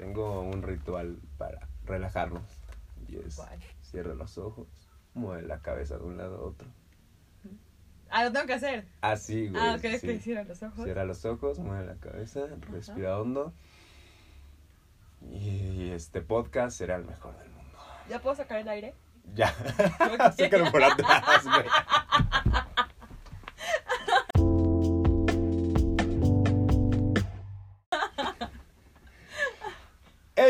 tengo un ritual para relajarnos. Y es, ¿Cuál? cierra los ojos, mueve la cabeza de un lado a otro. Ah, lo tengo que hacer. Así, güey. Ah, ok, sí. que cierra los ojos. Cierra los ojos, mueve la cabeza, respira hondo. Y este podcast será el mejor del mundo. ¿Ya puedo sacar el aire? Ya. Sácalo por atrás, güey.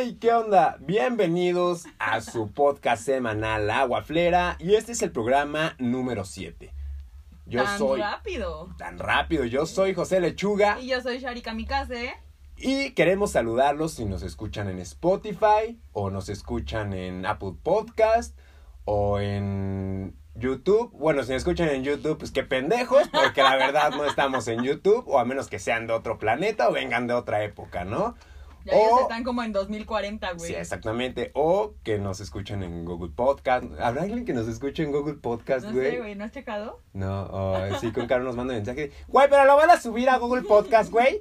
Hey, ¿qué onda? Bienvenidos a su podcast semanal Agua Flera y este es el programa número 7. Yo Tan soy rápido. tan rápido, yo soy José Lechuga Y yo soy Shari Kamikaze. y queremos saludarlos si nos escuchan en Spotify o nos escuchan en Apple Podcast o en YouTube. Bueno, si nos escuchan en YouTube, pues qué pendejos, porque la verdad no estamos en YouTube, o a menos que sean de otro planeta o vengan de otra época, ¿no? Ya ellos O- están como en 2040, güey. Sí, exactamente. O que nos escuchen en Google Podcast. ¿Habrá alguien que nos escuche en Google Podcast, No güey? sé, güey, ¿no has checado? No, oh, sí, con Caro nos manda mensaje. Güey, pero lo van a subir a Google Podcast, güey.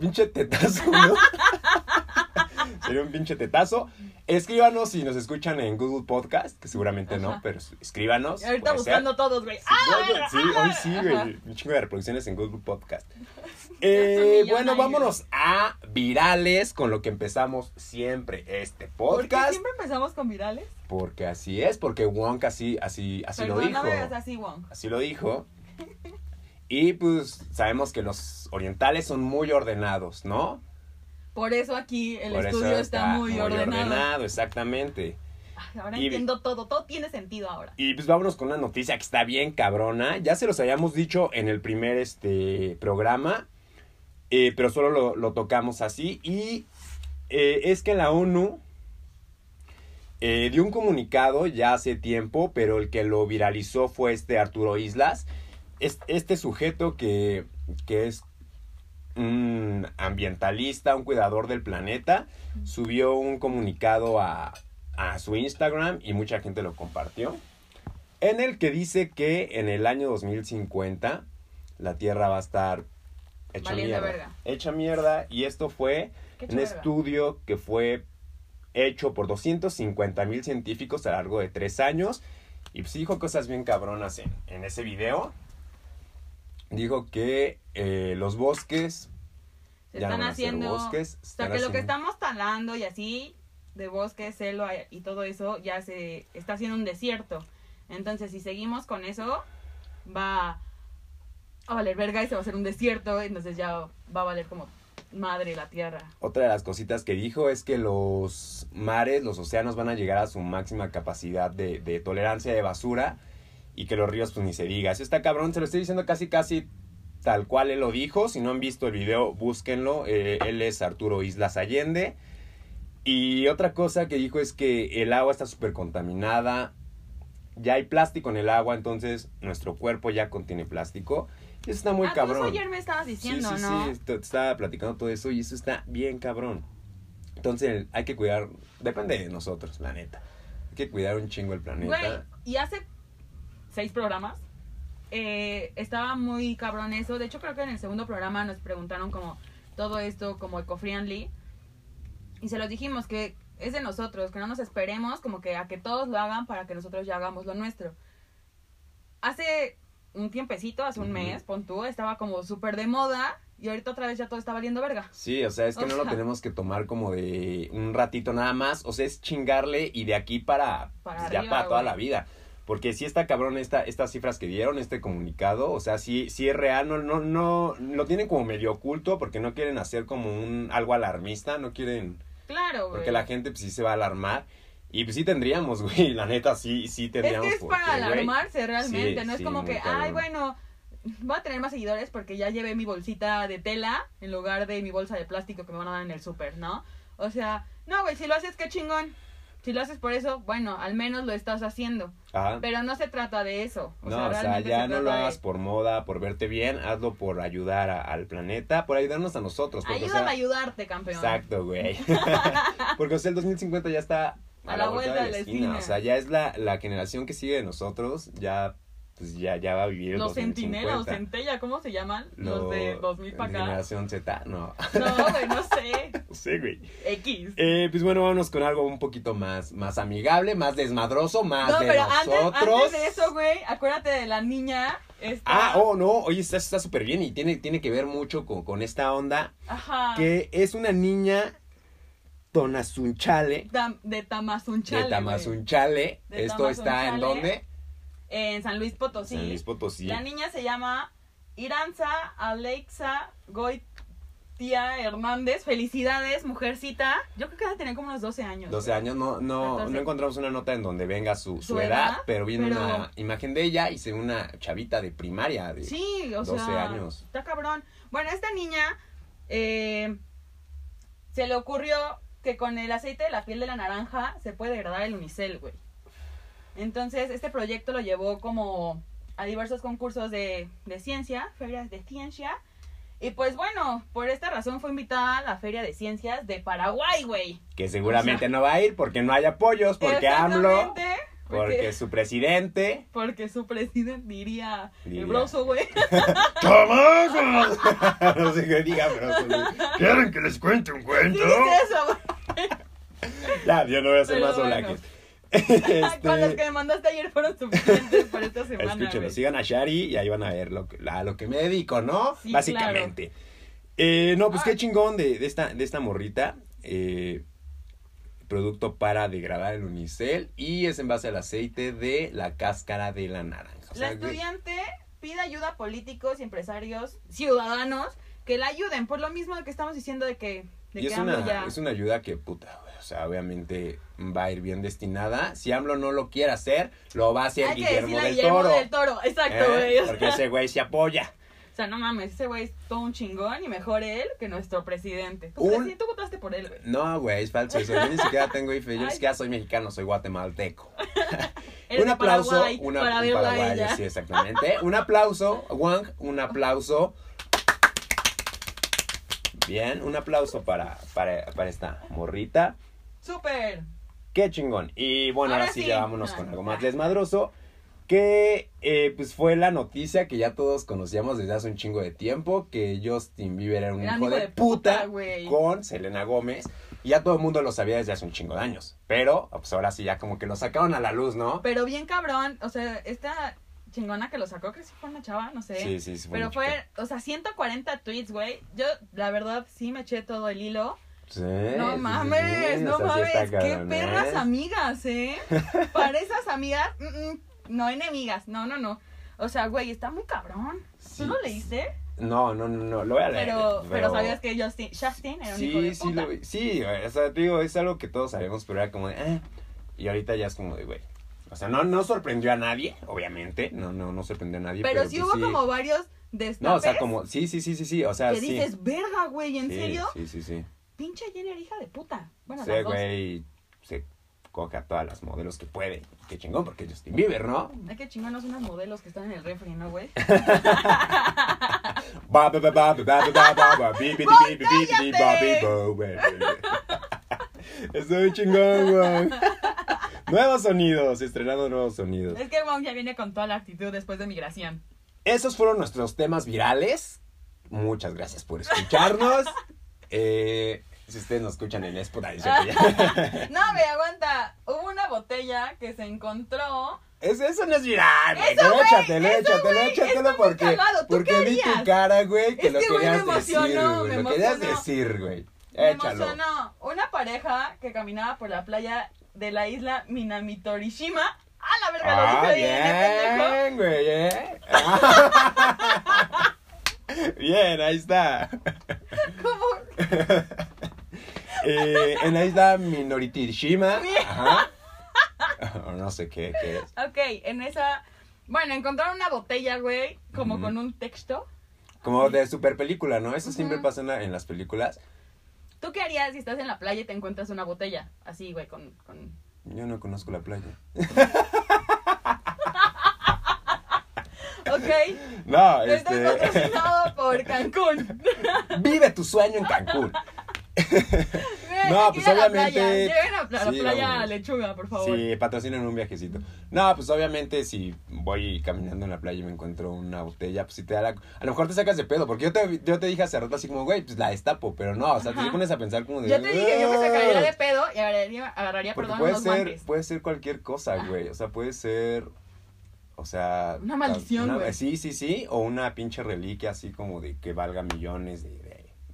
Pinche tetazo, ¿no? Sería un pinche tetazo. Escríbanos si nos escuchan en Google Podcast, que seguramente no, pero escríbanos. Y ahorita puede ser. buscando todos, güey. ¡Ah! Sí, hoy sí, güey. Un chingo de reproducciones en Google Podcast. Eh, bueno, vámonos a virales con lo que empezamos siempre este ¿Por qué podcast. siempre empezamos con virales? Porque así es, porque Wonka así, así, así lo dijo. Así, Wong. Así lo dijo. Y pues sabemos que los orientales son muy ordenados, ¿no? Por eso aquí el Por estudio está, muy, ordenado. exactamente. Ay, ahora Y- entiendo todo, todo tiene sentido ahora. Y pues vámonos con una noticia que está bien cabrona. Ya se los habíamos dicho en el primer este programa, eh, pero solo lo, lo tocamos así. Y eh, es que la ONU eh, dio un comunicado ya hace tiempo, pero el que lo viralizó fue este Arturo Islas. Es- este sujeto que, que es un ambientalista, un cuidador del planeta, subió un comunicado a, a su Instagram y mucha gente lo compartió. En el que dice que en el año 2050 la Tierra va a estar hecha Valiendo mierda. verga. Hecha mierda. Y esto fue un estudio que fue hecho por 250 mil científicos a lo largo de tres años. Y pues dijo cosas bien cabronas en, en ese video. Dijo que eh, los bosques Se ya están haciendo. bosques, o sea, están que lo que haciendo- estamos talando y así, de bosque, selva y todo eso, ya se está haciendo un desierto. Entonces, si seguimos con eso, va a valer verga y se va a hacer un desierto. Entonces, ya va a valer como madre la tierra. Otra de las cositas que dijo es que los mares, los océanos van a llegar a su máxima capacidad de, de tolerancia de basura y que los ríos pues ni se diga. Eso está cabrón, se lo estoy diciendo casi casi tal cual él lo dijo. Si no han visto el video, búsquenlo. Eh, él es Arturo Islas Allende. Y otra cosa que dijo es que el agua está súper contaminada. Ya hay plástico en el agua, entonces nuestro cuerpo ya contiene plástico. Eso está muy ah, cabrón. eso ayer me estabas diciendo, sí, sí, ¿no? sí, te, te estaba platicando todo eso y eso está bien cabrón. Entonces hay que cuidar, depende de nosotros, la neta. Hay que cuidar un chingo el planeta. Güey, y hace seis programas eh, estaba muy cabrón eso. De hecho, creo que en el segundo programa nos preguntaron como todo esto como eco-friendly. Y se los dijimos que es de nosotros, que no nos esperemos como que a que todos lo hagan para que nosotros ya hagamos lo nuestro. Hace un tiempecito, hace un mes, pon tú, estaba como súper de moda y ahorita otra vez ya todo está valiendo verga. Sí, o sea, es que O no lo tenemos que tomar como de un ratito nada más. O sea, es chingarle y de aquí para, Para pues, ya para toda güey. la vida. Porque sí está cabrón esta, estas cifras que dieron, este comunicado, o sea, sí, sí es real, no, no, no, lo tienen como medio oculto porque no quieren hacer como un algo alarmista, no quieren Claro, güey. Porque la gente pues sí se va a alarmar. Y pues sí tendríamos, güey, la neta sí, sí Es tendríamos. que es por para güey. alarmarse realmente, Sí, no es sí, como que, cabrón. ay, bueno, voy a tener más seguidores porque ya llevé mi bolsita de tela en lugar de mi bolsa de plástico que me van a dar en el súper, ¿no? O sea, no, güey, si lo haces, qué chingón. Si lo haces por eso, bueno, al menos lo estás haciendo. Ajá. Pero no se trata de eso. O no, sea, o sea, ya se no lo trata de- hagas por moda, por verte bien, hazlo por ayudar a- al planeta, por ayudarnos a nosotros. Porque, o Ayúdame sea, a ayudarte, campeón. Exacto, güey. porque, o sea, el 2050 ya está a, la, vuelta, de la esquina. O sea, ya es la, la generación que sigue de nosotros, ya pues ya, ya va a vivir Los centinelas, los 2050. centella, ¿cómo se llaman? Los, de 2000 para acá. Generación Z, no. No, güey, no sé. No sé, güey. X. Eh, pues bueno, vámonos con algo un poquito más, más amigable, más desmadroso, más No, de pero antes, nosotros. antes de eso, güey, acuérdate de la niña. Esta... Ah, oh, no, oye, está súper bien y tiene, tiene que ver mucho con, con esta onda Ajá. que es una niña Tonazunchale, Tam- de Tamazunchale. de. Tamazunchale. De Esto está en dónde? En San Luis Potosí. San Luis Potosí. La niña se llama Iranza Alexa Goitia Hernández. Felicidades, mujercita. Yo creo que tener como unos 12 años. 12 años, no, no, 14. no encontramos una nota en donde venga su, su, Su edad, edad, pero viene pero- una imagen de ella y se ve una chavita de primaria. De, Sí, o 12 sea, años. está cabrón. Bueno, esta niña eh, se le ocurrió que con el aceite de la piel de la naranja se puede degradar el unicel, güey. Entonces, este proyecto lo llevó como a diversos concursos de, de ciencia, ferias de ciencia. Y pues bueno, por esta razón fue invitada a la Feria de Ciencias de Paraguay, güey. Que seguramente O sea- no va a ir porque no hay apoyos, porque AMLO, Porque su presidente. porque su presidente diría, Diría. el broso, güey. ¡Chamacos! no sé qué diga, pero. ¿Quieren que les cuente un ¿Qué cuento? es eso, güey? Ya, yo no voy a hacer Pero más bueno. Con los Este, que me mandaste ayer fueron suficientes para esta semana. Escúchenlo, güey. sigan a Shari y ahí van a ver lo que, a lo que me dedico, ¿no? Sí, Básicamente. Eh, no, pues qué chingón de, de esta, de esta morrita. eh, producto para degradar el unicel y es en base al aceite de la cáscara de la naranja. O La sea, estudiante pide ayuda a políticos y empresarios, ciudadanos, que la ayuden. Por lo mismo que estamos diciendo de que, de y que es AMLO una, ya... es una ayuda que, puta, o sea, obviamente va a ir bien destinada. Si AMLO no lo quiere hacer, lo va a hacer Hay que Guillermo a del Guillermo Toro. del Toro. Exacto, ¿eh? güey. Porque ese güey se apoya. Sea, no mames, ese güey es todo un chingón y mejor él que nuestro presidente. ¿Tú, Un- tú votaste por él, güey. No, güey, es falso eso. Yo ni siquiera tengo IFE, yo ni siquiera soy mexicano, soy guatemalteco. Un aplauso, Paraguay, una, para un paraguayo, sí, exactamente. Un aplauso, Wang, un aplauso. Bien, un aplauso para, para, para esta morrita. Súper. Qué chingón. Y bueno, ahora, Ahora sí, ya vámonos con algo ah. más desmadroso. Que eh, pues fue la noticia que ya todos conocíamos desde hace un chingo de tiempo. Que Justin Bieber era un Era hijo hijo de, de puta, con Selena Gómez. Y ya todo el mundo lo sabía desde hace un chingo de años. Pero pues ahora sí ya como que lo sacaron a la luz, ¿no? Pero bien cabrón, o sea, esta chingona que lo sacó, que sí fue una chava, no sé. Sí, sí, sí. Pero una fue, chica. o sea, 140 tweets, güey. Yo, la verdad, sí me eché todo el hilo. Sí, No sí, mames, sí, no mames. Qué cabrón, perras ¿eh? amigas, ¿eh? Para esas amigas, mm, mm, no enemigas, no, no, no. O sea, güey, está muy cabrón. Sí. ¿Tú lo leíste? No, no, no, no, lo voy a leer. Pero, pero sabías que Justin, Justin era un hijo Sí, de sí, puta. lo. Sí, güey, o sea, te digo, es algo que todos sabemos, pero era como de, eh. Y ahorita ya es como de, güey. O sea, no, no sorprendió a nadie, obviamente. No, no, no sorprendió a nadie. pero, Pero, sí pues hubo como varios destapes No, o sea, como, sí, sí, sí, sí, sí, o sea, que sí. dices, verga, güey, ¿en sí, serio? Sí, sí, sí. Pinche Jenner, hija de puta. Bueno, Sí, güey, coge a todas las modelos que puede. Qué chingón, porque Justin Bieber, ¿no? Hay que chingarnos unas modelos que están en el refri, ¿no, güey? Estoy chingón, güey. Nuevos sonidos, estrenando nuevos sonidos. Es que Wong ya viene con toda la actitud después de migración. Esos fueron nuestros temas virales. Muchas gracias por escucharnos. Eh, si ustedes nos escuchan en Spotify. No, me aguanta. Hubo una botella que se encontró. Eso, eso no es viral, güey. Échatelo, échatelo, échatelo porque, cagado. ¿Tú porque qué vi tu cara, güey, que Es lo que, güey, me querías decir, emocionó, güey. me Lo querías emocionó. decir, güey. Me Échalo. emocionó. Una pareja que caminaba por la playa de la isla Minamitorishima. ¡Ah, la verga! lo Ah, dije bien, ¿eh, pendejo? bien, güey, ¿eh? bien, ahí está. ¿Cómo? Eh, en la isla Minoritishima. Ajá. O no sé qué, qué es. Ok, en esa. Bueno, encontraron una botella, güey, como Ujú. con un texto. Como de super película, ¿no? Eso siempre pasa en, la- en las películas. ¿Tú qué harías si estás en la playa y te encuentras una botella? Así, güey, con. con... Yo no conozco la playa. Ok. No, este. patrocinado por Cancún. Vive tu sueño en Cancún. No, pues obviamente- playa. Lleguen a la, playa. Lechuga, por favor. Sí, patrocinan un viajecito. No, pues obviamente si voy caminando en la playa y me encuentro una botella, pues si te da la... A lo mejor te sacas de pedo, porque yo te, yo te dije hace rato así como, güey, pues la destapo, pero no, o sea, Ajá. te pones a pensar como de... Yo te dije, yo me sacaría de pedo y agarraría, agarraría Porque perdón, puede unos ser, guantes. puede ser cualquier cosa, Ah. güey. O sea, puede ser. O sea. Una maldición, una- güey. Sí, sí, sí. O una pinche reliquia así como de que valga millones de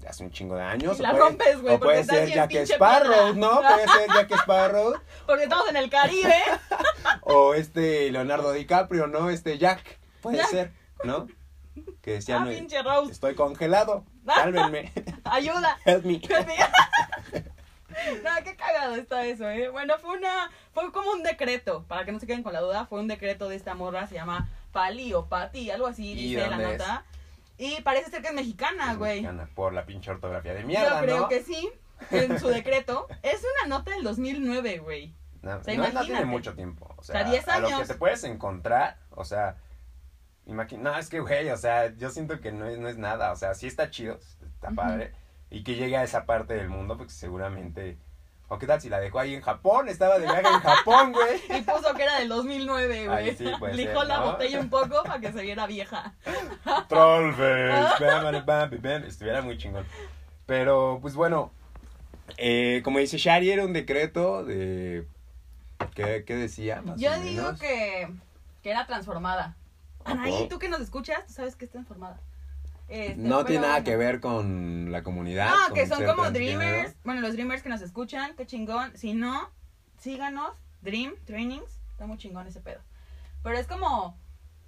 hace un chingo de años. Y la puede- rompes, güey, O puede ser Jack Sparrow. ¿no? Puede ser Jack Sparrow. Porque estamos en el Caribe. o este Leonardo DiCaprio, ¿no? Este Jack. Puede Jack. ser, ¿no? Que decía, ah, no, pinche Rose. estoy congelado. Sálvenme. Ayuda. Help me. no, qué cagado está eso, ¿eh? Bueno, fue una, fue como un decreto, para que no se queden con la duda, fue un decreto de esta morra, se llama Pali o Pati, algo así, ¿Y dice la dónde es? Y parece ser que es mexicana, Es güey. mexicana, Por la pinche ortografía de mierda, Yo creo ¿no? que sí, en su decreto. Es una nota del 2009, güey. No, O sea, no, no tiene mucho tiempo. O sea, sea, 10 a lo que años. te puedes encontrar, o sea, imagina, no, es que, güey, o sea, yo siento que no es, no es nada, o sea, sí está chido, está padre, y que llegue a esa parte del mundo, porque seguramente, o qué tal si la dejó ahí en Japón, estaba de viaje en Japón, güey. Y puso que era del 2009, güey. Sí, Lijó ser, la ¿no? botella un poco para que se viera vieja. Bam, estuviera muy chingón. Pero, pues bueno, eh, como dice Shari, era un decreto de... ¿Qué, qué decía? Más Yo digo que, que era transformada. ¿A Anaí, tú que nos escuchas, tú sabes que es transformada. Este, No tiene nada bueno. que ver con la comunidad. No, que son como dreamers. Bueno, los dreamers que nos escuchan, qué chingón. Si no, síganos. Dream Trainings. Está muy chingón ese pedo. Pero es como.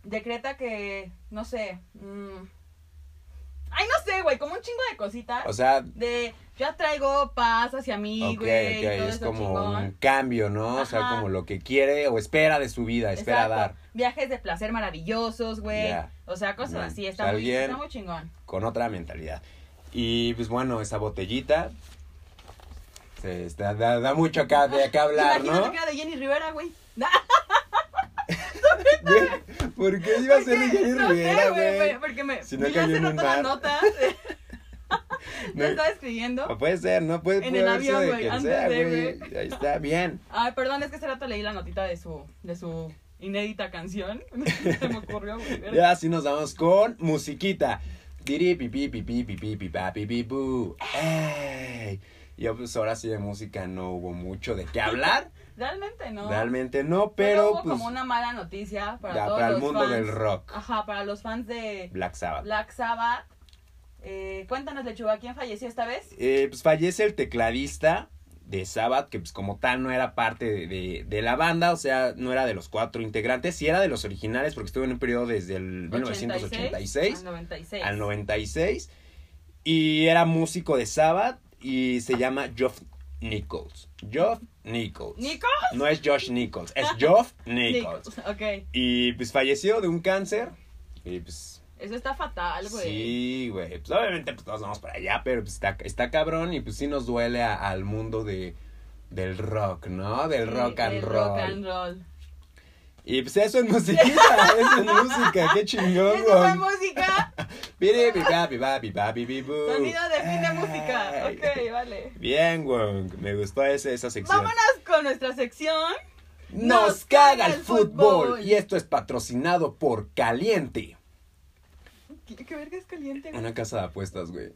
Decreta que. No sé. mm, ay, no sé, güey. Como un chingo de cositas. O sea, de. Yo traigo paz hacia mí, güey. ok, y todo es como chingón. un cambio, ¿no? O sea, Ajá. como lo que quiere o espera de su vida, espera Exacto. dar Viajes de placer maravillosos, güey. O sea, cosas así. Está, muy, está muy chingón. con otra mentalidad. Y pues bueno, esa botellita se está- da, da mucho acá de acá hablar, Imagínate ¿no? que era de Jenny Rivera, güey. ¿Por qué iba a ser de Jenny no Rivera, güey? Porque me. Si no vi cayó en un mar. nota. No, estaba escribiendo. o puede ser, ¿no? Puede, En puede el avión, güey. Ahí está, bien. Ay, perdón, es que hace rato leí la notita de su, de su inédita canción. Se me ocurrió, Ya así nos vamos con musiquita. Tiri pipi pipi pipi pipa pipi pu. ¡Ey! Y pues ahora sí de música no hubo mucho de qué hablar. Realmente no. Realmente no, pero hubo pues como una mala noticia para ya, todos para el los mundo fans. del rock. Ajá, para los fans de Black Sabbath. Black Sabbath. Eh, cuéntanos, Lechuga, ¿quién falleció esta vez? Eh, pues fallece el tecladista de Sabbath, que pues como tal no era parte de, de- de la banda, o sea, no era de los cuatro integrantes, sí era de los originales porque estuvo en un periodo desde el 1986 al 96. al 96 y era músico de Sabbath y se llama Geoff Nichols. Geoff Nichols. ¿Nico? No es Josh Nichols, es Geoff Nichols. Ok. Y pues falleció de un cáncer y pues Eso está fatal, güey. Sí, güey. Pues obviamente pues todos vamos para allá, pero pues está, está cabrón y pues sí nos duele a- al mundo de del rock, ¿no? Del Sí, rock and roll. Rock and roll. Y pues eso es musiquita, eso es música, qué chingón, ¿Eso güey. música? Piri, pi, pa, pi, pa, pi, pa, pi, pi, bu. Sonido de fin de música. Ok, vale. Bien, güey. Me gustó ese- esa sección. Vámonos con nuestra sección. Nos caga el fútbol. Y esto es patrocinado por Caliente. ¿Qué, qué verga es caliente? güey? Una casa de apuestas, güey.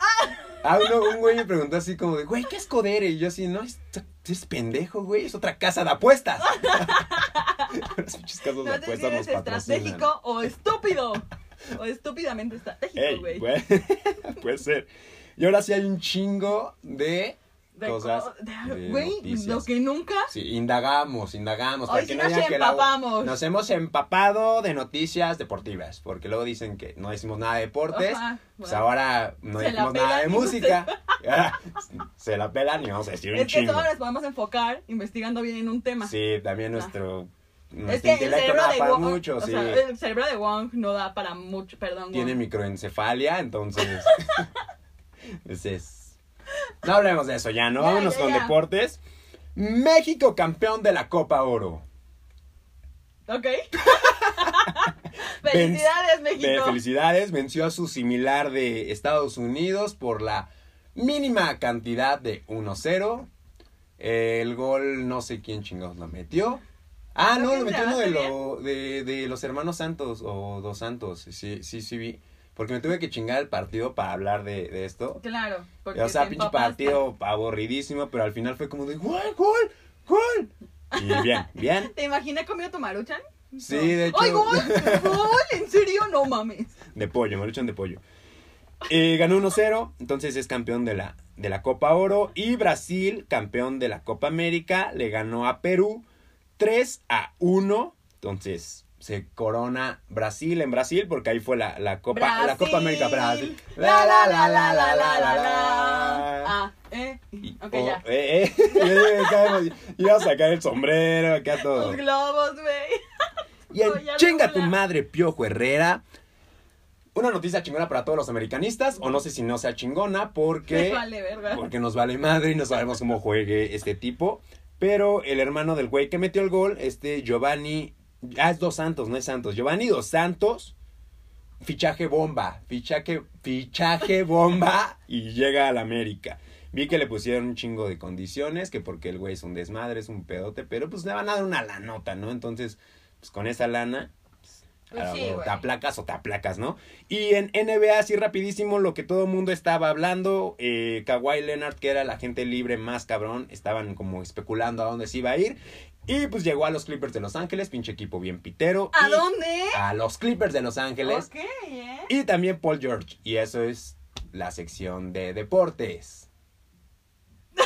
Ah, uno, un güey me preguntó así como de, güey, ¿qué es Codere? Y yo así, no, es, es pendejo, güey, es otra casa de apuestas. Pinches casas No si apuestas eres estratégico o estúpido. O estúpidamente estratégico, Ey, güey. güey, puede ser. Y ahora sí hay un chingo de De cosas. co- Güey, noticias. lo que nunca. Sí, indagamos, indagamos. Hoy nos digan que la- empapamos. Nos hemos empapado de noticias deportivas, porque luego dicen que no decimos nada de deportes. Ajá, Pues bueno. ahora no Se decimos nada de no música. se la pelan y vamos a decir un Es que chingo. solo nos podemos enfocar investigando bien en un tema. Sí, también Ah. nuestro, Es nuestro que el cerebro no da de para Wong, mucho, o sí. sea, el cerebro de Wong no da para mucho, perdón. Tiene Wong. microencefalia, entonces. ese es. No hablemos de eso ya, ¿no? Ya, Vámonos ya, con ya. deportes. México campeón de la Copa Oro. Ok. Felicidades, México. felicidades, venció a su similar de Estados Unidos por la mínima cantidad de 1-0. El gol no sé quién chingados lo metió. Ah, no, lo metió uno de, lo, de, de los hermanos Santos o dos Santos. Sí, sí, sí vi. Porque me tuve que chingar el partido para hablar de, de esto. Claro. Porque O sea, pinche partido aburridísimo, pero al final fue como de ¡Gol, gol, gol! Y bien, bien. ¿Te imaginé comido tu maruchan? Sí, de hecho. ¡Ay, gol! ¡Gol! ¿En serio? No mames. De pollo, maruchan de pollo. Eh, ganó 1-0, entonces es campeón de la, de la Copa Oro. Y Brasil, campeón de la Copa América, le ganó a Perú 3 a 1. Entonces se corona Brasil en Brasil, porque ahí fue la, la Copa, la Copa América Brasil. La la la la la la la la. Ah, eh. Y- Ok, oh, ya. eh, eh. Iba a sacar el sombrero, acá todo. Los globos, güey. Y en ya chinga no, tu madre, Piojo Herrera. Una noticia chingona para todos los americanistas, o no sé si no sea chingona, porque, vale, verga. porque nos vale madre y no sabemos cómo juegue este tipo. Pero el hermano del güey que metió el gol, este Giovanni, ah, es Dos Santos, no es Santos, Giovanni Dos Santos, fichaje bomba, fichaje, fichaje bomba y llega al América. Vi que le pusieron un chingo de condiciones, que porque el güey es un desmadre, es un pedote, pero pues le van a dar una lanota, ¿no? Entonces, pues con esa lana, Pues sí, o te aplacas o te aplacas, ¿no? Y en NBA, así rapidísimo, lo que todo el mundo estaba hablando, eh, Kawhi Leonard, que era la gente libre más cabrón, estaban como especulando a dónde se iba a ir. Y pues llegó a los Clippers de Los Ángeles, pinche equipo bien pitero. ¿A dónde? A los Clippers de Los Ángeles. Ok, ¿eh? Y también Paul George. Y eso es la sección de deportes.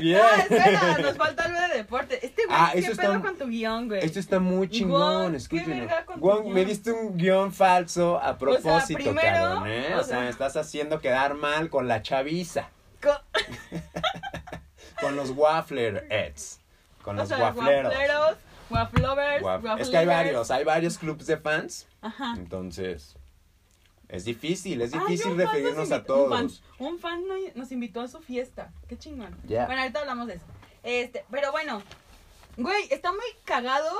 Bien. Ah, espera, nos falta algo de deporte. Este güey, Ah, ¿qué eso pedo está- con tu guion, güey? Esto está muy chingón, escúchenlo. con me diste un guion falso a propósito, primero, cabrón, ¿eh? O, o sea, me estás haciendo quedar mal con la chaviza, Co- con los wafflerheads, con o los sea, waffleros. Waffleros, wafflovers, Waf- Es que hay varios, hay varios clubs de fans, Ajá. entonces es difícil, es difícil referirnos nos a invitó- un fan- todos. Un fan, no- nos invitó a su fiesta. Qué chingón. Ya. Bueno, ahorita hablamos de eso. Este, pero bueno, güey, está muy cagado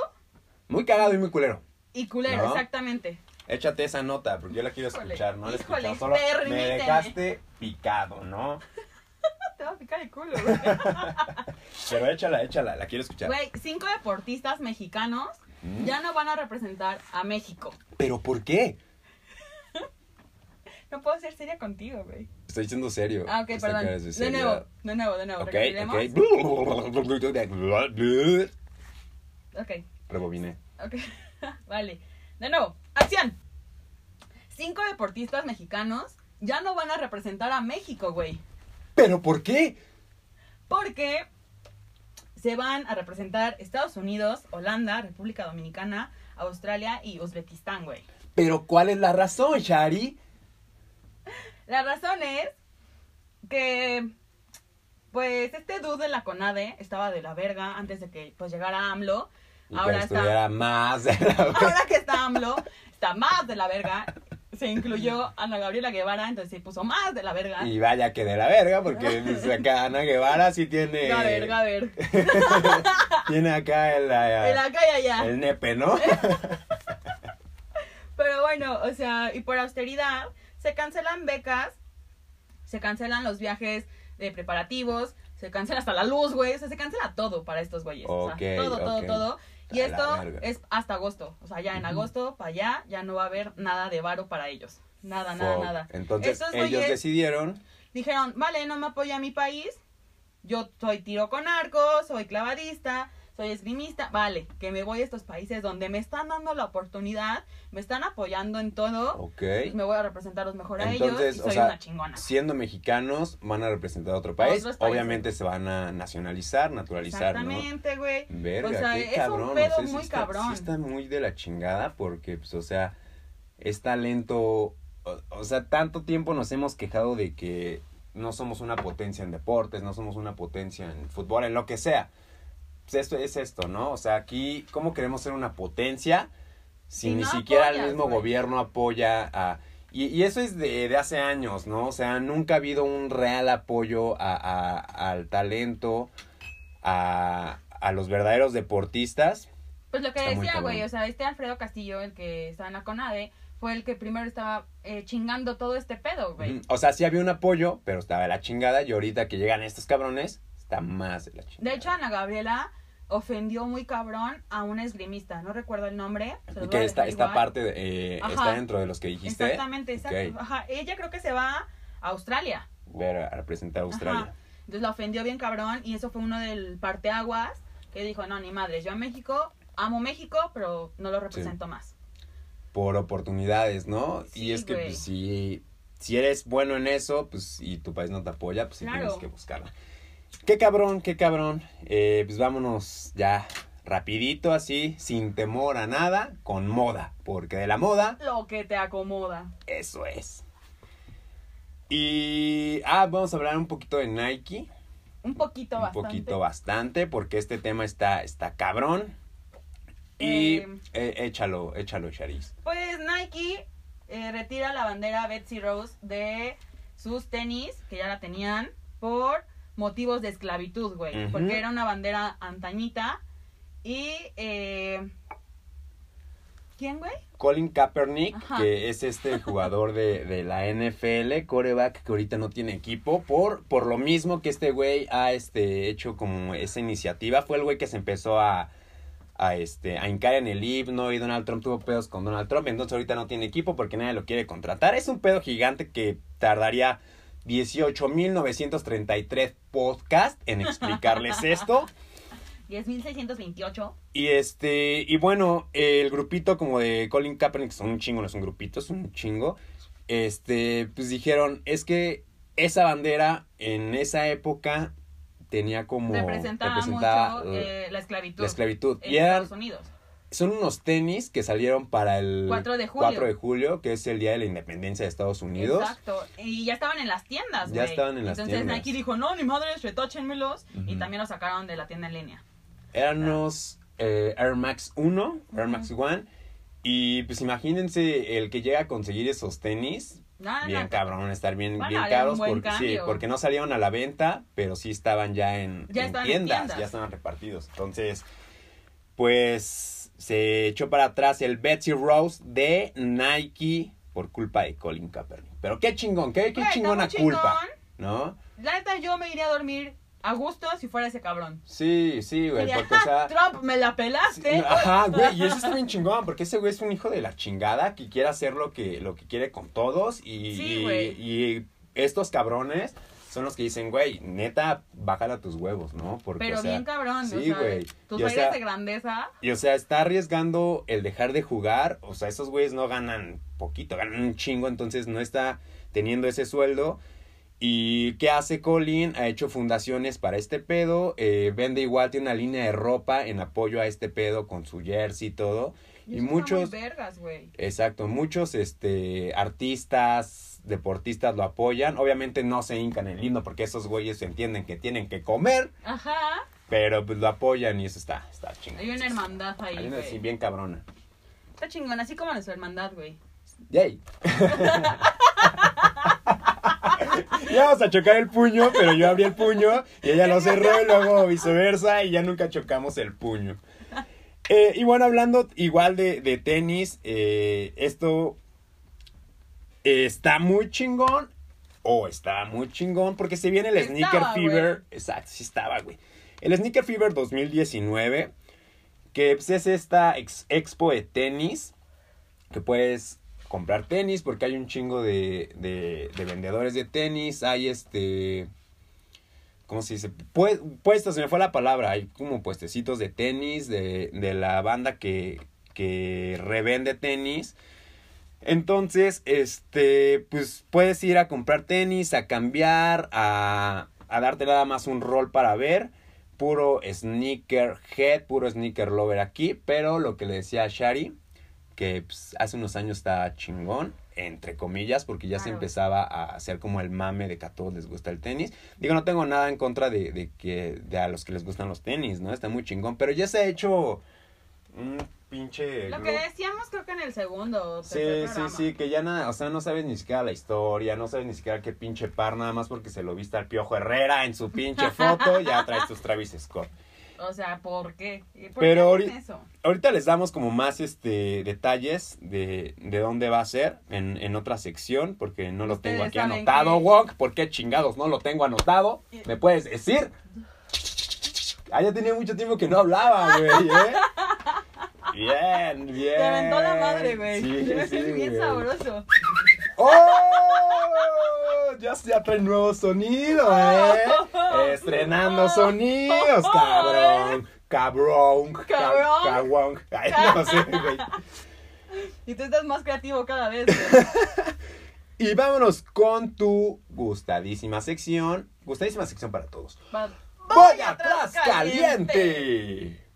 Muy cagado y muy culero. y culero, ¿No? exactamente. Échate esa nota, porque yo la quiero Híjole, escuchar, no la he escuchado, solo me dejaste picado, ¿no? Te va a picar el culo, güey. Pero échala, échala, la quiero escuchar. Güey, cinco deportistas mexicanos Mm. ya no van a representar a México. ¿Pero por qué? No puedo ser seria contigo, güey. Estoy siendo serio. Ah, ok, Esta perdón. De nuevo, de nuevo, de nuevo. Ok, ok. Ok, Rebobiné. ok. vale. De nuevo, acción. Cinco deportistas mexicanos ya no van a representar a México, güey. ¿Pero por qué? Porque se van a representar Estados Unidos, Holanda, República Dominicana, Australia y Uzbekistán, güey. ¿Pero cuál es la razón, Shari? La razón es que, pues, este dude de la CONADE estaba de la verga antes de que, pues, llegara AMLO. Y Ahora está, más de la... ahora que está AMLO, está más de la verga. Se incluyó Ana Gabriela Guevara, entonces se puso más de la verga. Y vaya que de la verga, porque pues, acá Ana Guevara sí tiene... Gaber, Gaber. Tiene acá el, En la calle allá. el nepe, ¿no? Pero bueno, o sea, y por austeridad se cancelan becas, se cancelan los viajes de preparativos, se cancela hasta la luz, güey, o sea, se cancela todo para estos güeyes. o Ok, sea, todo, todo, todo. Y A esto es hasta agosto. O sea, ya en agosto, para allá, ya no va a haber nada de varo para ellos. Nada, nada, Fuck. nada. Entonces Estos ellos güeyes decidieron... dijeron, vale, no me apoya mi país, yo soy tiro con arco, soy clavadista, soy esgrimista, vale, que me voy a estos países donde me están dando la oportunidad, me están apoyando en todo, Ok. pues me voy a representarlos mejor a Entonces, ellos y o soy sea, una chingona. siendo mexicanos, van a representar a otro país. Obviamente se van a nacionalizar, naturalizar, ¿no? Exactamente, güey. Verga, O sea, qué es un o pedo sí muy está, cabrón. Sí está muy de la chingada porque, pues, o sea, es talento. O, o sea, tanto tiempo nos hemos quejado de que no somos una potencia en deportes, no somos una potencia en fútbol, en lo que sea. Pues esto es esto, ¿no? O sea, aquí, ¿cómo queremos ser una potencia si Si ni no siquiera el mismo güey. gobierno apoya a... Y, y eso es de, de hace años, ¿no? O sea, nunca ha habido un real apoyo a, a- al talento, a, a los verdaderos deportistas. Pues lo que Está decía, güey, o sea, este Alfredo Castillo, el que está en la CONADE, fue el que primero estaba eh, chingando todo este pedo, güey. O sea, sí había un apoyo, pero estaba la chingada. Y ahorita que llegan estos cabrones, está más de la chingada. De hecho, Ana Gabriela ofendió muy cabrón a una esgrimista, no recuerdo el nombre. que esta, esta parte de, eh, está dentro de los que dijiste. Exactamente, exacto. Ajá, ella creo que se va a Australia. Ver a representar a Australia. Ajá. Entonces la ofendió bien cabrón y eso fue uno del parteaguas que dijo, no, ni madres, yo a México, amo México, pero no lo represento más. Por oportunidades, ¿no? Sí, y es que pues, si, si eres bueno en eso, pues y tu país no te apoya, pues sí Claro. tienes que buscarla. Qué cabrón, qué cabrón. Eh, pues vámonos ya rapidito así, sin temor a nada, con moda. Porque de la moda, Lo que te acomoda. eso es. Y... Ah, vamos a hablar un poquito de Nike. Un poquito un bastante. poquito bastante, porque este tema está, está cabrón. Y Eh, eh, échalo, échalo, Charis. Pues Nike eh, retira la bandera Betsy Rose de sus tenis, que ya la tenían, por motivos de esclavitud, güey. Porque era una bandera antañita. Y... Eh, ¿Quién, güey? Colin Kaepernick, Ajá. que es este jugador de, de la NFL, coreback que ahorita no tiene equipo, por, por lo mismo que este güey ha este, hecho como esa iniciativa, fue el güey que se empezó a, a, este, a hincar en el himno y Donald Trump tuvo pedos con Donald Trump, entonces ahorita no tiene equipo porque nadie lo quiere contratar. Es un pedo gigante que tardaría 18.933 podcast en explicarles esto. 10.628. Y este, y bueno, el grupito como de Colin Kaepernick, que son un chingo, no es un grupito, es un chingo. Este, pues dijeron, es que esa bandera en esa época tenía como representaba, representaba, mucho eh, eh, la esclavitud. la esclavitud. En Y eran, Estados Unidos. Son unos tenis que salieron para el 4 de julio. 4 de julio, que es el día de la independencia de Estados Unidos. Exacto. Y ya estaban en las tiendas, Ya estaban en las Entonces tiendas. Nike dijo, no, ni madres, retáchenmelos. Y Ujú. también los sacaron de la tienda en línea. Eran unos eh, Air Max 1, Air Max 1. Y pues imagínense el que llega a conseguir esos tenis. No, bien no. cabrón, estar bien, a bien caros porque, sí, porque no salieron a la venta, pero sí estaban ya en, Ya en estaban en tiendas, tiendas. ya estaban repartidos. Entonces, pues se echó para atrás el Betsy Rose de Nike por culpa de Colin Kaepernick. Pero qué chingón, qué, qué chingona culpa, chingón. ¿no? La neta, yo me iría a dormir a gusto si fuera ese cabrón. Sí, sí, güey, porque o sea... Trump, me la pelaste. Sí, Ajá, güey, y eso está bien chingón, porque ese güey es un hijo de la chingada que quiere hacer lo que, lo que quiere con todos y, Sí, y- güey. y estos cabrones son los que dicen, güey, neta, bájala tus huevos, ¿no? Porque, Pero o sea, bien cabrón. sí, güey. Tus Y, o aires sea, de grandeza. Y o sea, está arriesgando el dejar de jugar, o sea, esos güeyes no ganan poquito, ganan un chingo, entonces no está teniendo ese sueldo. ¿Y qué hace Colin? Ha hecho fundaciones para este pedo. eh, vende igual, tiene una línea de ropa en apoyo a este pedo con su jersey y todo. Y, muchos, vergas, güey. exacto, muchos este, artistas, deportistas lo apoyan. Obviamente no se hincan en el himno porque esos güeyes entienden que tienen que comer, Ajá. pero pues lo apoyan y eso está, está chingón. Hay una hermandad ahí, Hay una así güey. bien cabrona. Está chingón, así como nuestra hermandad, güey. Yay. ya vamos a chocar el puño, pero yo abrí el puño y ella lo cerró y luego viceversa y ya nunca chocamos el puño. Eh, y bueno, hablando igual de, de tenis, eh, esto eh, está muy chingón. O está muy chingón porque se viene el Estaba, Sneaker. Fever. Exacto, sí estaba, güey. El Sneaker Fever 2019, que pues, es esta ex- expo de tenis que puedes comprar tenis porque hay un chingo de, de, de vendedores de tenis, hay este... ¿Cómo se dice? Pue- puestos, se me fue la palabra, hay como puestecitos de tenis de, de la banda que, que revende tenis. Entonces, este, pues puedes ir a comprar tenis, a cambiar, a, a darte nada más un rol para ver. Puro sneaker head, puro sneaker lover aquí. Pero lo que le decía a Shari, que pues, hace unos años estaba chingón, entre comillas, porque ya se empezaba a hacer como el mame de que a todos les gusta el tenis. Digo, no tengo nada en contra de, de que de a los que les gustan los tenis, ¿no? Está muy chingón, pero ya se ha hecho un pinche... Lo que decíamos creo que en el segundo. Sí, sí, sí, que ya nada, o sea, no sabes ni siquiera la historia, no sabes ni siquiera qué pinche par, nada más porque se lo viste al Piojo Herrera en su pinche foto, ya traes tus Travis Scott. O sea, ¿por qué? ¿Por Pero qué hacen eso? Ahorita les damos como más este detalles de, de dónde va a ser en, en otra sección, porque no lo tengo aquí anotado, que- Wonk. ¿Por qué chingados no lo tengo anotado? ¿Me puedes decir? Ah, ya tenía mucho tiempo que no hablaba, güey, ¿eh? Bien, bien. Te aventó la madre, güey. Sí, sí, bien güey. sabroso. ¡Oh! Ya, ya trae nuevo sonido, ¿eh? Estrenando sonidos, cabrón. Cabrón. ca- Cabrón. Cabrón. Ay, no sé, güey. Y tú estás más creativo cada vez, güey. Y vámonos con tu gustadísima sección. Gustadísima sección para todos. Va- ¡Voy atrás caliente!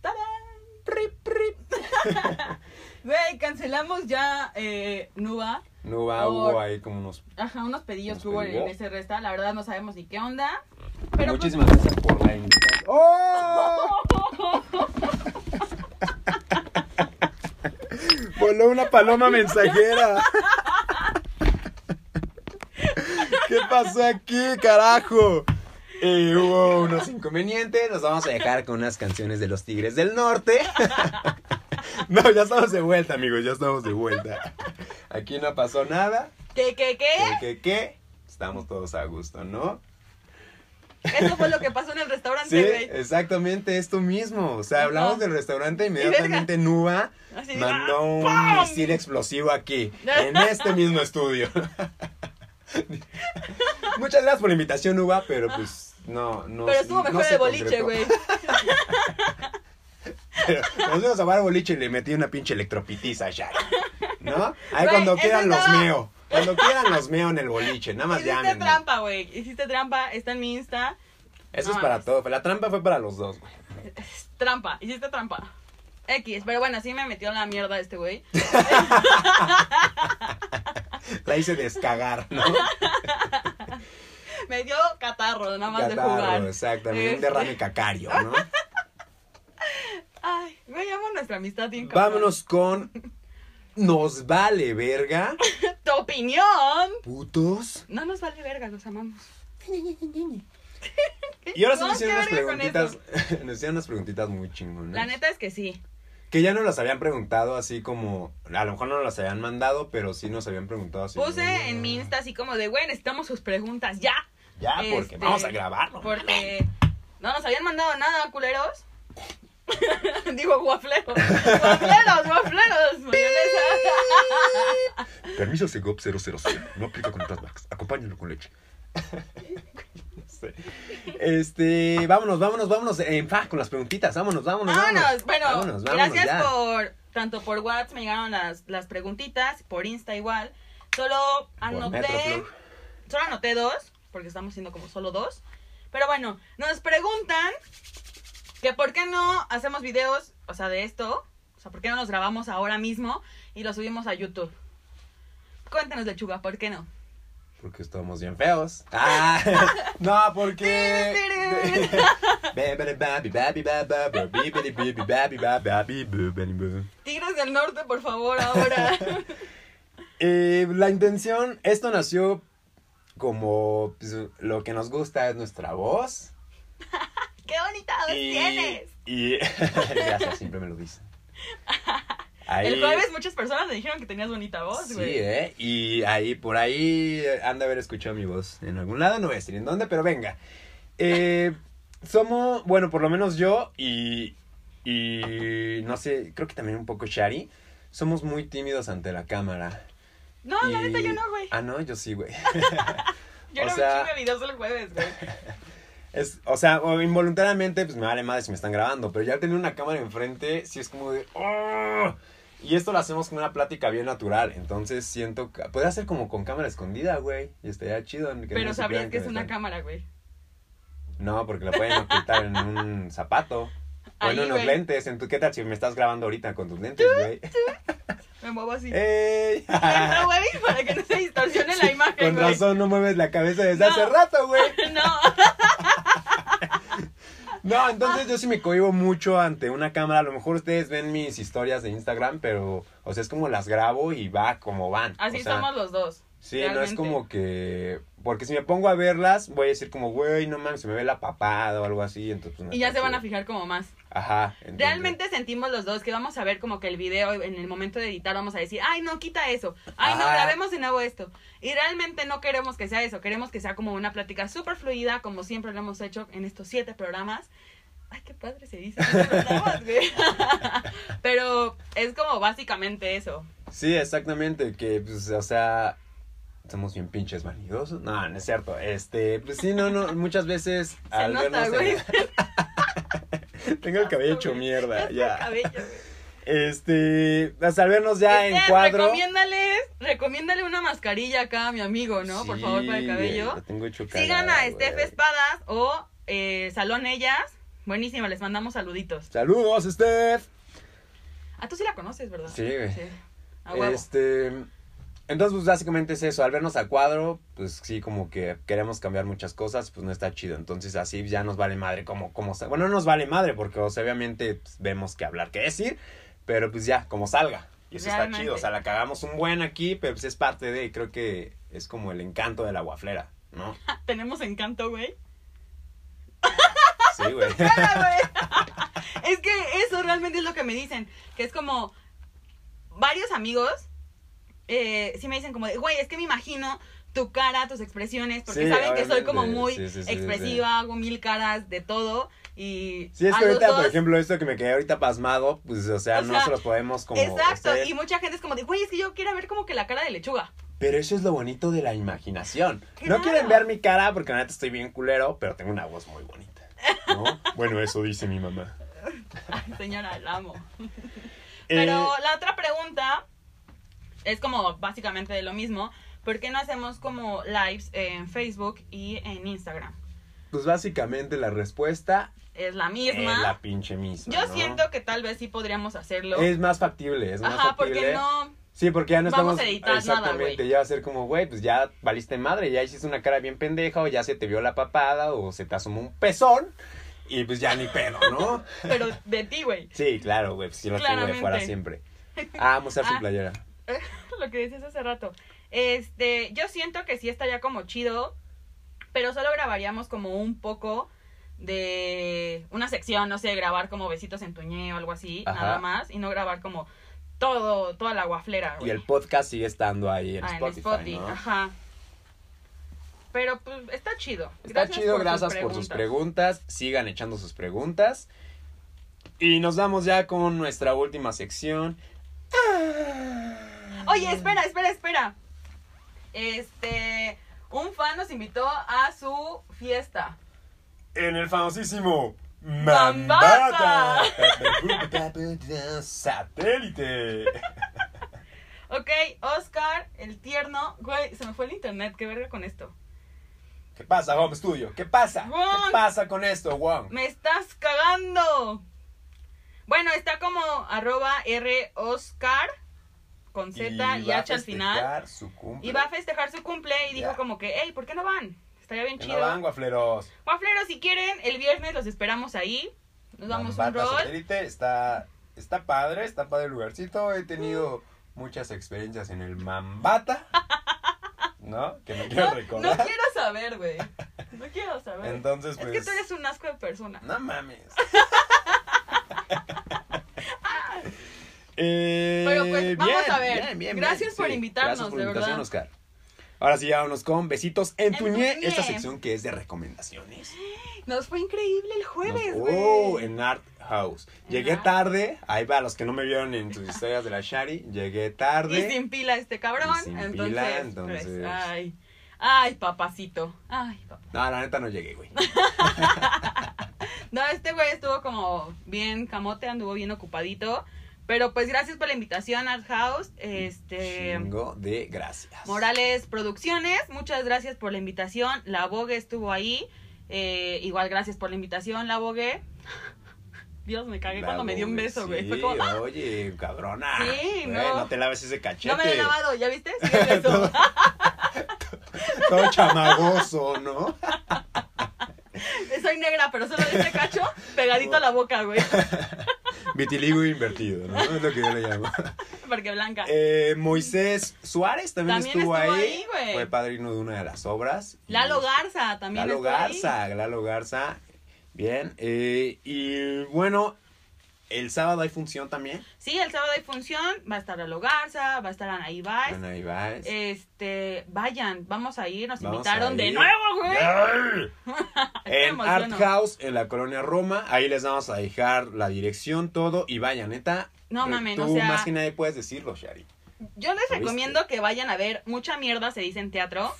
¡Tarán! Rip, rip. Güey, cancelamos ya eh, Nuba. Por- hubo ahí como unos. Ajá, unos pedillos ¿Unos que hubo en ese resta. La verdad no sabemos ni qué onda. Pero pues, Muchísimas gracias por la invitación. ¡Oh! Voló una paloma mensajera. ¿Qué pasó aquí, carajo? Hubo unos inconvenientes. Nos vamos a dejar con unas canciones de los Tigres del Norte. No, ya estamos de vuelta, amigos. Ya estamos de vuelta. Aquí no pasó nada. ¿Qué, qué, qué? ¿Qué, qué, qué? Estamos todos a gusto, ¿no? Eso fue lo que pasó en el restaurante, Sí, güey. exactamente esto mismo. O sea, hablamos del restaurante inmediatamente Nuba Así mandó ¡ah, un misil explosivo aquí, en este mismo estudio. Muchas gracias por la invitación, Nuba, pero pues no, no. Pero estuvo no mejor el boliche, güey. Pero nos fuimos a jugar boliche y le metí una pinche electropitiza a Shari. ¿No? Ahí Güey, cuando quieran los estaba- meo. Cuando quieran los meo en el boliche, nada más Hiciste llámenme. trampa, güey. Hiciste trampa. Está en mi Insta. Eso No es para mames. todo. La trampa fue para los dos, güey. Trampa. Hiciste trampa. X. Pero bueno, sí me metió la mierda este güey. La hice descagar, ¿no? Me dio catarro, nada más de Catarro, jugar. exactamente. Un Este. derrame cacario, ¿no? Ay, güey, amo nuestra amistad bien. Vámonos con. Nos vale verga. Tu opinión. Putos. No nos vale verga, los amamos. Y ahora sí No, nos hicieron unas preguntitas. Nos hicieron unas preguntitas muy chingonas. La neta es que sí. Que ya no las habían preguntado así como. A lo mejor no las habían mandado, pero sí nos habían preguntado así. Puse como, en mi Insta así como de, güey, necesitamos sus preguntas, ya. Ya, porque Este, vamos a grabarlo. Porque no nos habían mandado nada, culeros. Digo, guafleros. Guafleros, guafleros. Mayonesa. Permiso Segop 000. No aplica con marcas. Acompáñenlo con leche. No sé. Este, vámonos, vámonos, vámonos en paz con las preguntitas. Vámonos, vámonos, vámonos. Vámonos. Bueno, Vámonos, vámonos, gracias ya. por, tanto por WhatsApp me llegaron las, las preguntitas, por Insta igual. Solo anoté, solo anoté dos, porque estamos haciendo como solo dos. Pero bueno, nos preguntan que por qué no hacemos videos, o sea, de esto, o sea, por qué no los grabamos ahora mismo y los subimos a YouTube. Cuéntanos, lechuga, ¿por qué no? Porque estamos bien feos. Ah, no, porque. Tigres del Norte, por favor, ahora. Eh, la intención, esto nació como pues, lo que nos gusta es nuestra voz. ¡Qué bonita voz Y, tienes! y gracias, siempre me lo dicen. Ahí- El jueves muchas personas me dijeron que tenías bonita voz, Sí, güey. ¿eh? Y ahí, por ahí, eh, han de haber escuchado mi voz en algún lado, no voy a decir en dónde, pero venga. Eh, somos, bueno, por lo menos yo y, y, no sé, creo que también un poco Shari, somos muy tímidos ante la cámara. No, la neta yo no, güey. Ah, no, yo sí, güey. Yo o no sea- me videos el jueves, güey. Es, o sea, o involuntariamente, pues me vale madre si me están grabando, pero ya al tener una cámara enfrente, sí es como de... "Oh". Y esto lo hacemos con una plática bien natural, entonces siento que... Podría ser como con cámara escondida, güey, y estaría chido. que Pero no sabrías que es una están- cámara, güey. No, porque la pueden ocultar en un zapato. O en unos güey. lentes. En tu, ¿Qué tal si me estás grabando ahorita con tus lentes, güey? Me muevo así. ¡Ey! No, güey, para que no se distorsione la imagen, Con güey. razón no mueves la cabeza desde No. hace rato, güey. No. No, entonces yo sí me cohibo mucho ante una cámara. A lo mejor ustedes ven mis historias de Instagram, pero, o sea, es como las grabo y va como van. Así O sea, somos los dos. Sí, no es como que... Porque si me pongo a verlas, voy a decir como, güey, no mames, se me ve la papada o algo así, entonces... pues, no Y ya se van a fijar como más. Ajá. entonces- Realmente sentimos los dos que vamos a ver como que el video en el momento de editar vamos a decir, ay no, quita eso, ay no, grabemos de nuevo esto. Y realmente no queremos que sea eso, queremos que sea como una plática súper fluida, como siempre lo hemos hecho en estos siete programas. Ay, qué padre se dice. programas, güey. Pero es como básicamente eso. Sí, exactamente, que, pues, o sea... Somos bien pinches vanidosos. No, no es cierto. Este, pues sí, no, no, muchas veces Se al nota, vernos en- güey. Tengo el cabello hecho mierda, ya. el cabello, güey. Este, pues, al vernos ya en Esther, cuadro. Recomiéndales, recomiéndale una mascarilla acá a mi amigo, ¿no? Por Sí, favor, para el cabello. lo tengo hecho Sigan a Steph. Espadas o eh, Salón Ellas. Buenísimo, les mandamos saluditos. Saludos, Steph. Ah, tú sí la conoces, ¿verdad? Sí, güey. A huevo. Este, entonces, pues básicamente es eso. Al vernos a cuadro, pues sí, como que queremos cambiar muchas cosas, pues no está chido. Entonces, así ya nos vale madre como, como Bueno, no nos vale madre porque, o sea, obviamente pues, vemos que hablar, que decir, pero pues ya, como salga. Y eso está chido. O sea, la cagamos un buen aquí, pero pues es parte de, y creo que es como el encanto de la guaflera, ¿no? Tenemos encanto, güey. Sí, güey. es que eso realmente es lo que me dicen. Que es como. Varios amigos. Eh, sí me dicen como de, güey, es que me imagino tu cara, tus expresiones, porque Sí, saben que soy como muy Sí, sí, sí, expresiva, hago mil caras de todo. Y Sí, es que ahorita, por ejemplo, esto que me quedé ahorita pasmado, pues, o sea, O no sea, se los podemos como... Exacto, ustedes- y mucha gente es como de, güey, es que yo quiero ver como que la cara de lechuga. Pero eso es lo bonito de la imaginación. Claro. No quieren ver mi cara porque la neta estoy bien culero, pero tengo una voz muy bonita. ¿no? bueno, eso dice mi mamá. Ay, señora, la amo. Eh, Pero la otra pregunta es como básicamente de lo mismo. ¿Por qué no hacemos como lives en Facebook y en Instagram? pues básicamente la respuesta Es la es misma. la pinche misma. Yo ¿no? siento que tal vez sí podríamos hacerlo. Es más factible, es más Ajá, factible. porque no. Sí, porque ya no vamos estamos. a editar nada, exactamente, güey. ya va a ser como, güey, pues ya valiste madre, ya hiciste una cara bien pendeja, o ya se te vio la papada, o se te asomó un pezón, y pues ya ni pedo, ¿no? Pero de ti, güey. Sí, claro, güey, pues yo lo tengo de fuera siempre. Ah, vamos a usar Ah. su playera. Lo que decías hace rato. Este, yo siento que sí estaría como chido, pero solo grabaríamos como un poco de una sección, no sé, grabar como besitos en tuñé o algo así, Ajá. nada más, y no grabar como todo, toda la guaflera. Y el podcast sigue estando ahí en Ah, Spotify, Spotify, ¿no? ajá. Pero pues está chido. Está chido, por gracias por sus preguntas. Sigan echando sus preguntas. Y nos vamos ya con nuestra última sección. Oye, espera, espera, espera. Este, un fan nos invitó a su fiesta. En el famosísimo Mambata. Satélite. Ok, Oscar, el tierno. Güey, se me fue el internet, qué verga con esto. ¿Qué pasa, Home Studio? ¿Qué pasa? ¿Qué pasa con esto, Juan? ¡Me estás cagando! Bueno, está como arroba R Oscar con Z y, H al final. Su. Y va a festejar su cumple y dijo como que, hey, ¿por qué no van? Estaría bien chido. no van, guafleros. Guafleros, si quieren, el viernes los esperamos ahí. Nos damos un rol. Satélite está, está padre, está padre el lugarcito. He tenido muchas experiencias en el Mambata. ¿No? Que no quiero No, recordar. no quiero saber, güey. No quiero saber. Entonces, es que pues. tú eres un asco de persona. No mames. Eh, Pero, pues, vamos a ver. bien, bien, Gracias por sí. invitarnos, Gracias por de invitación, verdad. Oscar. Ahora sí, vámonos con besitos en En Tuñé, Tuñé. esta sección que es de recomendaciones. Nos fue increíble el jueves, güey. oh, en Art House. En Llegué Art. tarde, ahí va, los que no me vieron en sus historias de la Shari, llegué tarde. Y sin pila este cabrón. Y sin entonces, pila, pues, entonces- ay. Ay, papacito. Ay, papá. No, la neta no llegué, güey. No, este güey estuvo como bien camote, anduvo bien ocupadito. Pero pues gracias por la invitación, Art House. Este. Chingo de gracias. Morales Producciones, muchas gracias por la invitación. La Vogue estuvo ahí. Eh, igual gracias por la invitación, La Vogue. Dios, me cagué La cuando me dio un beso, güey. sí, Fue como, ¡ah! oye, cabrona. Sí, no. no te laves ese cachete. no me lo he lavado, ¿ya viste? Sí, beso. Todo chamagoso, ¿no? Soy negra, pero solo de este cacho pegadito a la boca, güey. Vitiligo invertido, ¿no? Es lo que yo le llamo. Porque blanca. Eh, Moisés Suárez también, También estuvo, estuvo ahí. ahí. Fue padrino de una de las obras. Lalo Garza también. Lalo estuvo ahí. Garza, Lalo Garza. Bien. eh, y bueno, el sábado hay función también. Sí, el sábado hay función. Va a estar Lalo Garza, va a estar Ana Ibáez. Ana Ibáez. Este, vayan, vamos a ir. Nos Vamos invitaron de nuevo, güey. En Art. House, en la colonia Roma. Ahí les vamos a dejar la dirección, todo. Y vayan, neta. No mamen, tú o sea- más que nadie puedes decirlo, Shari. Yo les ¿Lo recomiendo que vayan a ver Mucha Mierda, se dice en teatro.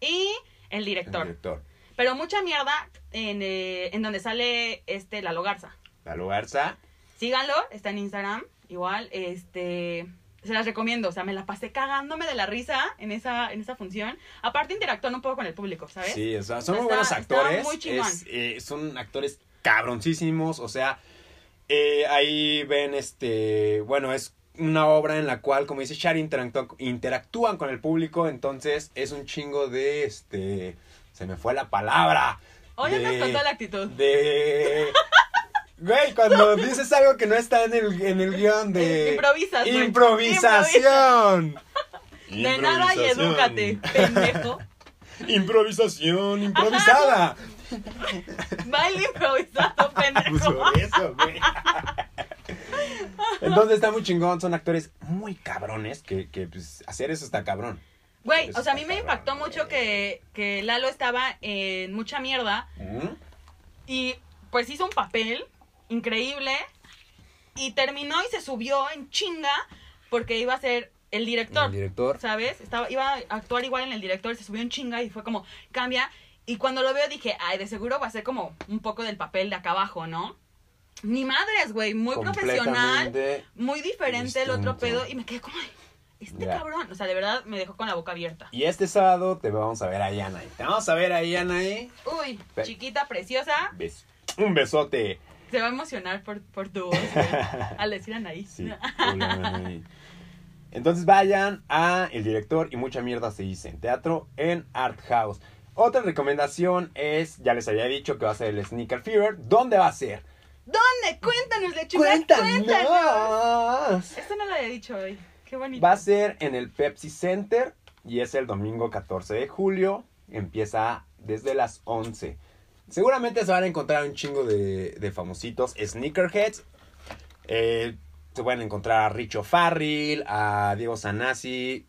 Y el El director. director. Pero Mucha Mierda en, eh, en donde sale este Lalo Garza. Lalo Garza. Síganlo, está en Instagram. Igual, este. Se las recomiendo. O sea, me la pasé cagándome de la risa en esa, en esa función. Aparte, interactúan un poco con el público, ¿sabes? Sí, o sea, son muy buenos actores. muy chingón. Es, eh, son actores cabroncísimos. O sea, eh, ahí ven este. Bueno, es una obra en la cual, como dice Shari, interactúan, interactúan con el público. Entonces, es un chingo de este. Se me fue la palabra. Hoy andas con toda la actitud. De. Güey, cuando dices algo que no está en el, en el guion de. Improvisas, güey. Improvisación. De nada y edúcate, pendejo. Improvisación improvisada. Baile improvisado, Pues pendejo. por eso, güey. Entonces está muy chingón, son actores muy cabrones que, que pues, hacer eso está cabrón. Güey, o sea, a mí me cabrón, impactó mucho que, que Lalo estaba en mucha mierda ¿Mm? y pues hizo un papel increíble y terminó y se subió en chinga porque iba a ser el director. El director. ¿Sabes? Estaba, iba a actuar igual en el director, se subió en chinga y fue como, cambia. Y cuando lo veo dije, ay, de seguro va a ser como un poco del papel de acá abajo, ¿no? Ni madres, güey, muy profesional, muy diferente el otro distinto. pedo y me quedé como, ay, este cabrón, o sea, de verdad me dejó con la boca abierta. Y este sábado te vamos a ver ahí, Anaí. Te vamos a ver ahí, Anaí. Uy, chiquita, preciosa, Bes- Un besote. Se va a emocionar por, por tu voz, al decir Anaí. Sí. Anaí. Entonces vayan a El Director y mucha mierda se dice en teatro en Art House. Otra recomendación es, ya les había dicho que va a ser el Sneaker Fever. ¿Dónde va a ser? ¿Dónde? Cuéntanos, lechuga, cuéntanos. Esto no lo había dicho hoy. Qué bonito. Va a ser en el Pepsi Center y es el domingo 14 de julio. Empieza desde las 11. Seguramente se van a encontrar un chingo de, de famositos sneakerheads. Eh, se van a encontrar a Richo Farrell, a Diego Sanasi,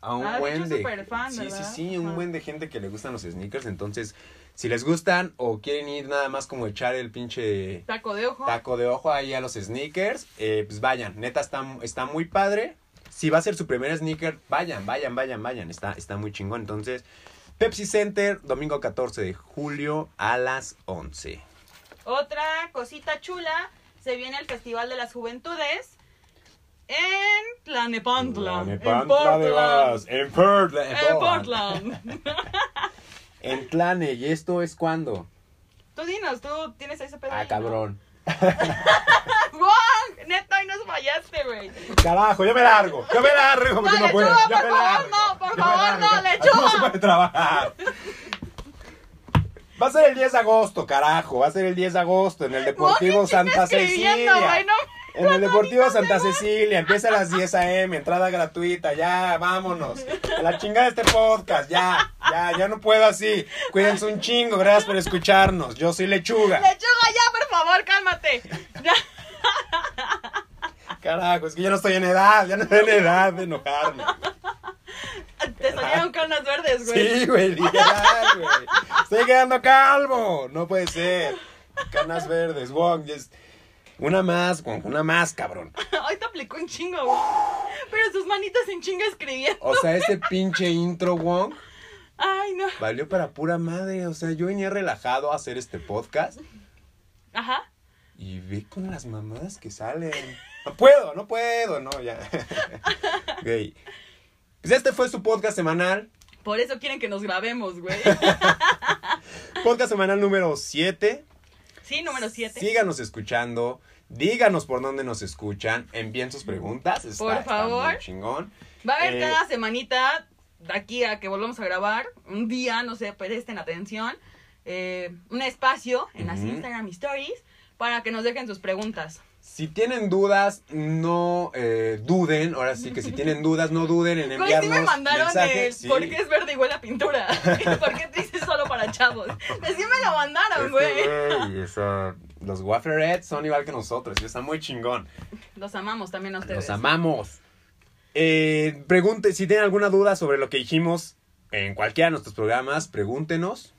a un Ah, buen de... fan, sí, sí, sí, un buen de gente que le gustan los sneakers. Entonces, si les gustan o quieren ir nada más como echar el pinche Taco de ojo. taco de ojo ahí a los sneakers, eh, pues vayan, neta está, está muy padre. Si va a ser su primer sneaker, vayan, vayan, vayan, vayan, está, está muy chingón. Entonces, Pepsi Center, domingo 14 de julio a las 11. Otra cosita chula, se viene el Festival de las Juventudes en Tlanepantla. En Portland. En Portland. En Portland. En Tlane, ¿y esto es cuándo? Tú dinos, tú tienes ese pedo. Ah, cabrón. ¡Guau! Neta, hoy nos fallaste, güey. Carajo, yo me largo, yo me largo, porque No, no puedo. yo me largo, por favor, no, lechuga. No se puede trabajar. Va a ser el 10 de agosto, carajo. Va a ser el 10 de agosto en el Deportivo Santa Cecilia. no. En el Deportivo Santa Cecilia. Empieza a las 10 a.m. Entrada gratuita. Ya, vámonos. A la chingada de este podcast. Ya, ya, ya no puedo así. Cuídense un chingo. Gracias por escucharnos. Yo soy Lechuga. Lechuga, ya, por favor, cálmate. Ya. Carajo, es que yo no estoy en edad. Ya no estoy en edad de enojarme. Te salieron canas verdes, güey. Sí, güey, literal, güey. Estoy quedando calvo. No puede ser. Canas verdes, Wong. yes. Una más, Wong, una más, cabrón. Hoy te aplicó un chingo, güey. Pero sus manitas en chinga escribiendo. O sea, ese pinche intro, Wong, Ay, no. valió para pura madre. O sea, yo venía relajado a hacer este podcast Ajá. y ve con las mamadas que salen. No puedo, no puedo, no, ya. Güey. Pues este fue su podcast semanal. Por eso quieren que nos grabemos, güey. Podcast semanal número 7. Sí, número 7. Síganos escuchando. Díganos por dónde nos escuchan. Envíen sus preguntas. Está, Por está favor. muy chingón. Va a haber Eh, cada semanita, de aquí a que volvamos a grabar, un día, no sé, presten atención, eh, un espacio en las. Instagram Stories para que nos dejen sus preguntas. Si tienen dudas, no eh, duden. Ahora sí que si tienen dudas, no duden en enviarnos sí me mandaron mensajes. el Sí. ¿por qué es verde igual a pintura? ¿Por qué te dices solo para chavos? Pues sí me lo mandaron, Este, güey. eso, los Wafflerets son igual que nosotros y está muy chingón. Los amamos también a ustedes. Los amamos. Eh, pregunte, si tienen alguna duda sobre lo que dijimos en cualquiera de nuestros programas, pregúntenos.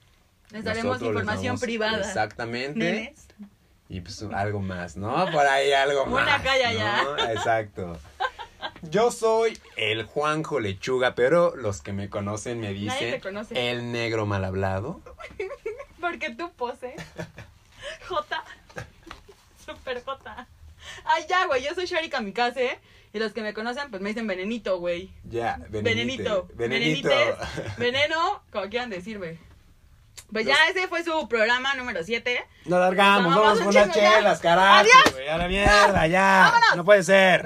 Les daremos Nosotros les información damos- privada. Exactamente. Nenes. Y pues algo más, ¿no? Por ahí algo más. Una ¿no? ya. Exacto. Yo soy el Juanjo Lechuga, pero los que me conocen me dicen te conoce. el negro mal hablado. Porque tú pose. J. Super J. Ay, ya, güey. Yo soy Shari Kamikaze. Y los que me conocen, pues me dicen venenito, güey. Ya, Venenito. Venenito. Venenites. Veneno, como quieran decir, güey. Pues ya ese fue su programa número 7. Nos largamos, vamos con un unas chelas, carajo. Adiós. güey, A la mierda, ya. Vámonos. No puede ser.